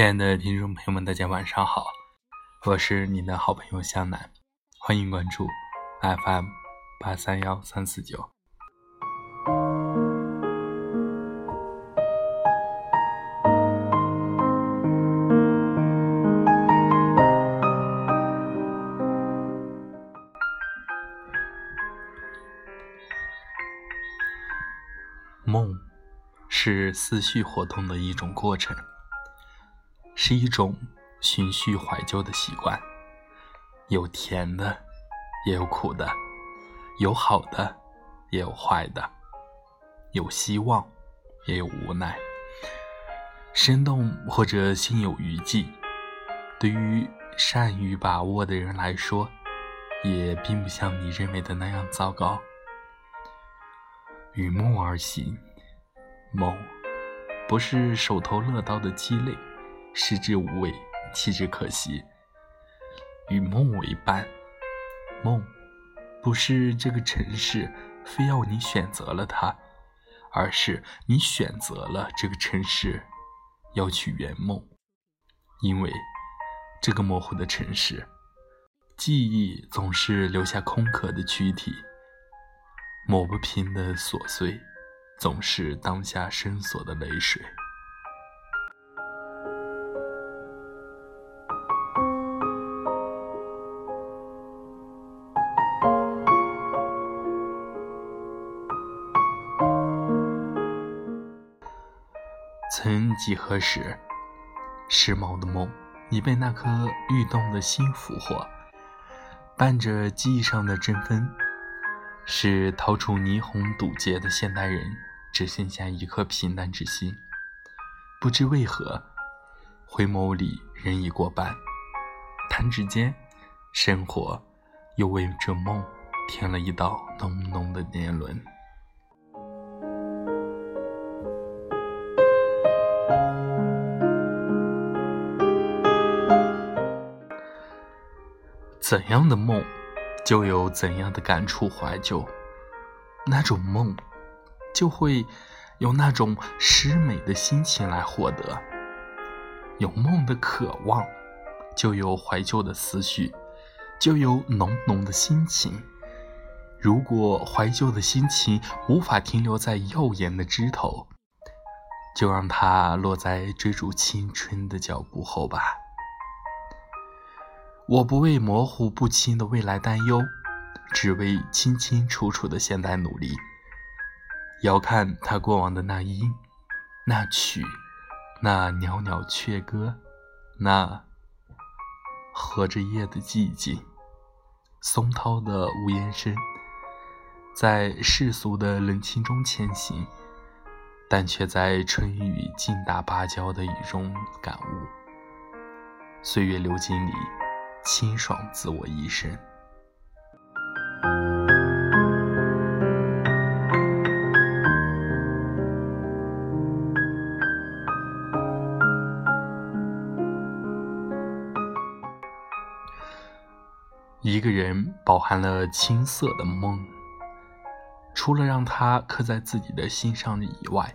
亲爱的听众朋友们，大家晚上好，我是你的好朋友向南，欢迎关注 FM 八三幺三四九。梦是思绪活动的一种过程。是一种循序怀旧的习惯，有甜的，也有苦的，有好的，也有坏的，有希望，也有无奈。生动或者心有余悸，对于善于把握的人来说，也并不像你认为的那样糟糕。与梦而行，梦不是手头乐刀的鸡肋。食之无味，弃之可惜。与梦为伴，梦不是这个城市非要你选择了它，而是你选择了这个城市要去圆梦。因为这个模糊的城市，记忆总是留下空壳的躯体，抹不平的琐碎，总是当下深锁的泪水。曾几何时，时髦的梦已被那颗欲动的心俘获，伴着记忆上的振奋，使逃出霓虹堵截的现代人只剩下一颗平淡之心。不知为何，回眸里人已过半，弹指间，生活又为这梦添了一道浓浓的年轮。怎样的梦，就有怎样的感触怀旧。那种梦，就会有那种诗美的心情来获得。有梦的渴望，就有怀旧的思绪，就有浓浓的心情。如果怀旧的心情无法停留在耀眼的枝头，就让它落在追逐青春的脚步后吧。我不为模糊不清的未来担忧，只为清清楚楚的现代努力。遥看他过往的那音、那曲、那袅袅雀歌、那合着夜的寂静、松涛的无言声，在世俗的冷清中前行，但却在春雨劲打芭蕉的雨中感悟。岁月流金里。清爽自我一身。一个人饱含了青涩的梦，除了让他刻在自己的心上以外，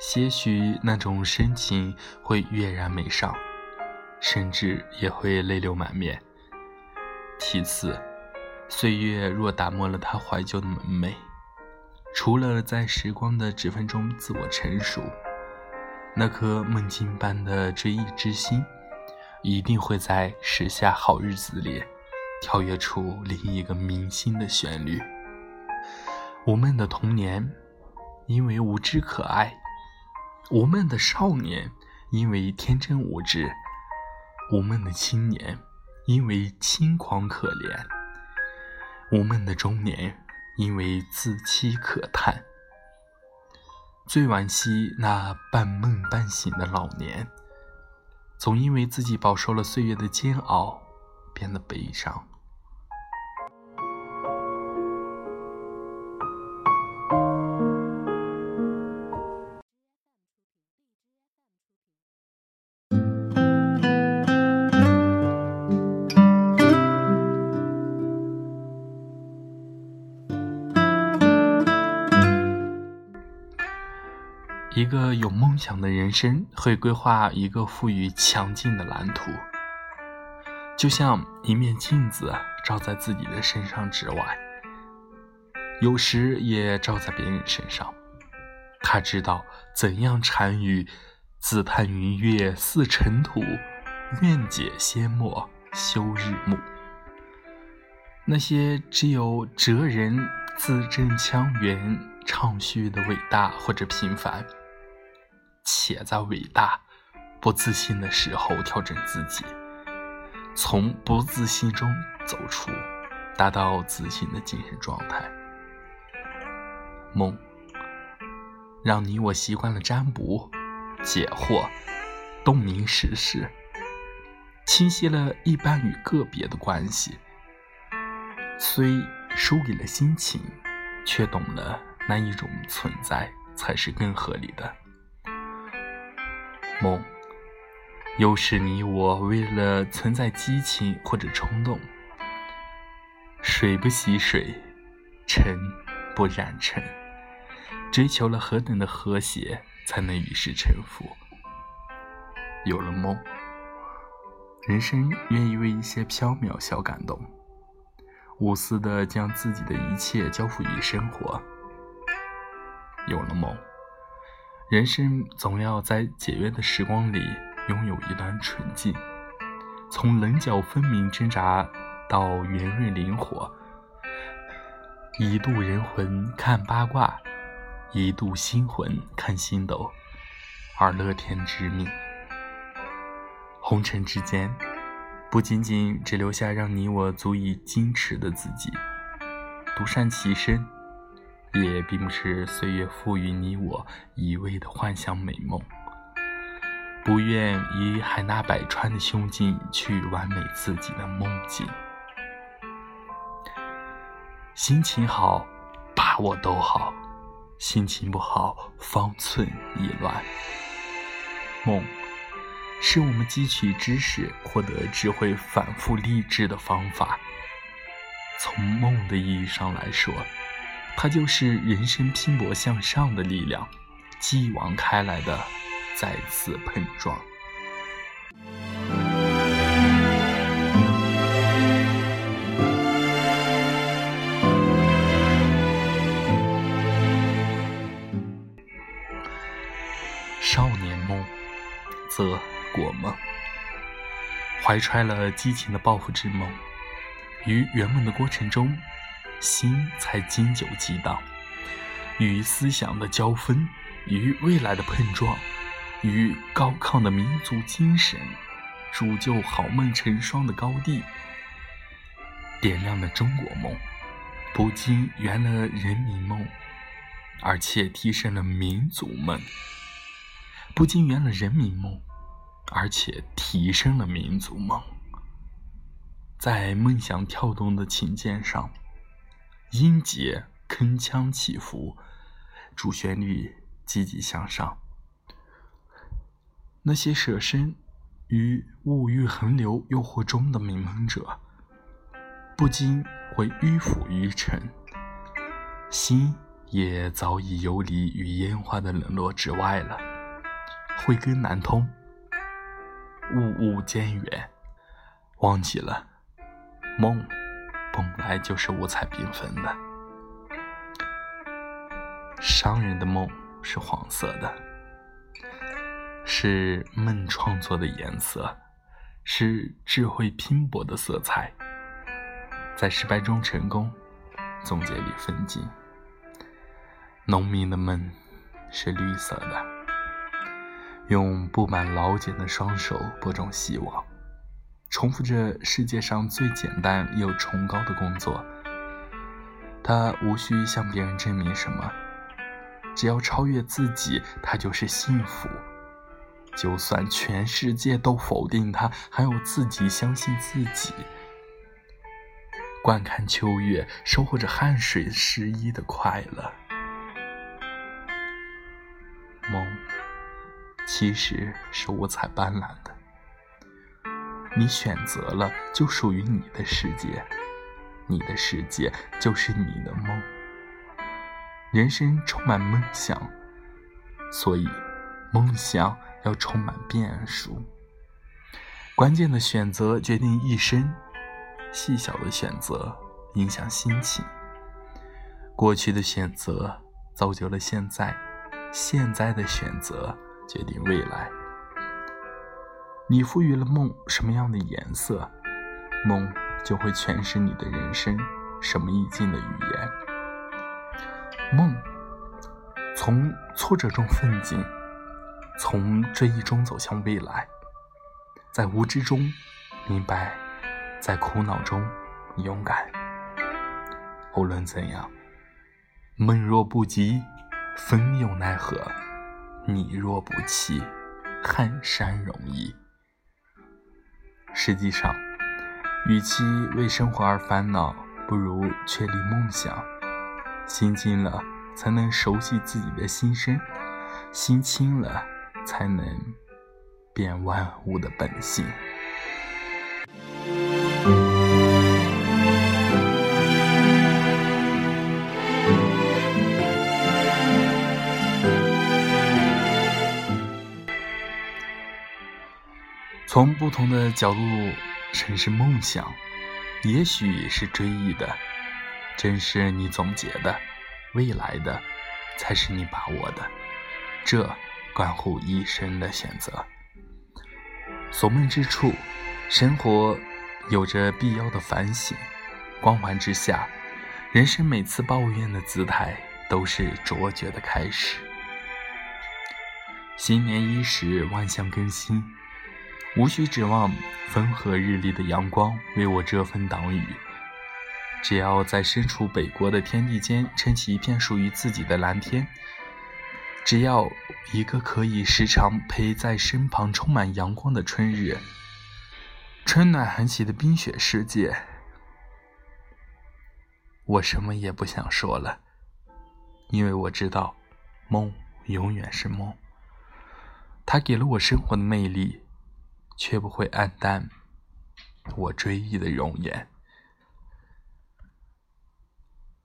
些许那种深情会跃然眉上。甚至也会泪流满面。其次，岁月若打磨了他怀旧的门楣，除了在时光的指缝中自我成熟，那颗梦境般的追忆之心，一定会在时下好日子里，跳跃出另一个明星的旋律。无梦的童年，因为无知可爱；无梦的少年，因为天真无知。无梦的青年，因为轻狂可怜；无梦的中年，因为自欺可叹。最惋惜那半梦半醒的老年，总因为自己饱受了岁月的煎熬，变得悲伤。一个有梦想的人生会规划一个富裕强劲的蓝图，就像一面镜子照在自己的身上之外，有时也照在别人身上。他知道怎样禅语，自叹云月似尘土，愿解仙墨休日暮。那些只有哲人字正腔圆唱叙的伟大或者平凡，且在伟大不自信的时候调整自己，从不自信中走出，达到自信的精神状态。梦，让你我习惯了占卜、解惑、洞明时事，清晰了一般与个别的关系。虽输给了心情，却懂了那一种存在才是更合理的。梦，又是你我为了存在激情或者冲动，水不洗水，尘不染尘，追求了何等的和谐，才能与世沉浮？有了梦，人生愿意为一些飘渺小感动。无私的将自己的一切交付于生活。有了梦，人生总要在节约的时光里拥有一段纯净。从棱角分明挣扎到圆润灵活，一度人魂看八卦，一度心魂看星斗，而乐天知命。红尘之间。不仅仅只留下让你我足以矜持的自己，独善其身，也并不是岁月赋予你我一味的幻想美梦。不愿以海纳百川的胸襟去完美自己的梦境。心情好，把握都好；心情不好，方寸已乱。梦。是我们汲取知识、获得智慧、反复励志的方法。从梦的意义上来说，它就是人生拼搏向上的力量，继往开来的再次碰撞。少年梦，则。过梦，怀揣了激情的抱负之梦，于圆梦的过程中，心才经久激荡；与思想的交锋，与未来的碰撞，与高亢的民族精神铸就好梦成双的高地，点亮了中国梦，不仅圆了人民梦，而且提升了民族梦，不仅圆了人民梦。而且提升了民族梦，在梦想跳动的琴键上，音节铿锵起伏，主旋律积极向上。那些舍身于物欲横流诱惑中的美梦者，不禁会迂腐于尘，心也早已游离于烟花的冷落之外了，慧根难通。物物渐远，忘记了梦本来就是五彩缤纷的。商人的梦是黄色的，是梦创作的颜色，是智慧拼搏的色彩。在失败中成功，总结里奋进。农民的梦是绿色的。用布满老茧的双手播种希望，重复着世界上最简单又崇高的工作。他无需向别人证明什么，只要超越自己，他就是幸福。就算全世界都否定他，还有自己相信自己。观看秋月，收获着汗水湿衣的快乐。梦。其实是五彩斑斓的，你选择了，就属于你的世界，你的世界就是你的梦。人生充满梦想，所以，梦想要充满变数。关键的选择决定一生，细小的选择影响心情。过去的选择造就了现在，现在的选择决定未来。你赋予了梦什么样的颜色，梦就会诠释你的人生什么意境的语言。梦。从挫折中奋进，从追忆中走向未来，在无知中明白，在苦恼中勇敢。无论怎样，梦若不及，风又奈何？你若不弃，撼山容易。实际上，与其为生活而烦恼，不如确立梦想。心静了。才能熟悉自己的心声，心清了，才能辨万物的本性。从不同的角度审视梦想，也许是追忆的，正是你总结的。未来的，才是你把握的，这关乎一生的选择。所梦之处，生活有着必要的反省。光环之下，人生每次抱怨的姿态，都是卓绝的开始。新年伊始，万象更新，无需指望风和日丽的阳光为我遮风挡雨。只要在身处北国的天地间撑起一片属于自己的蓝天，只要一个可以时常陪在身旁、充满阳光的春日，春暖寒起的冰雪世界，我什么也不想说了，因为我知道，梦永远是梦，它给了我生活的魅力，却不会黯淡我追忆的容颜。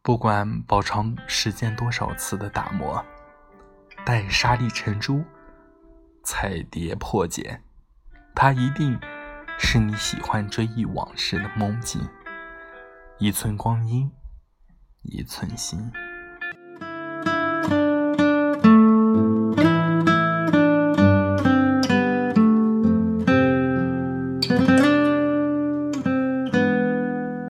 不管饱尝时间多少次的打磨，待沙粒成珠，彩蝶破茧，它一定是你喜欢追忆往事的梦境。一寸光阴，一寸心。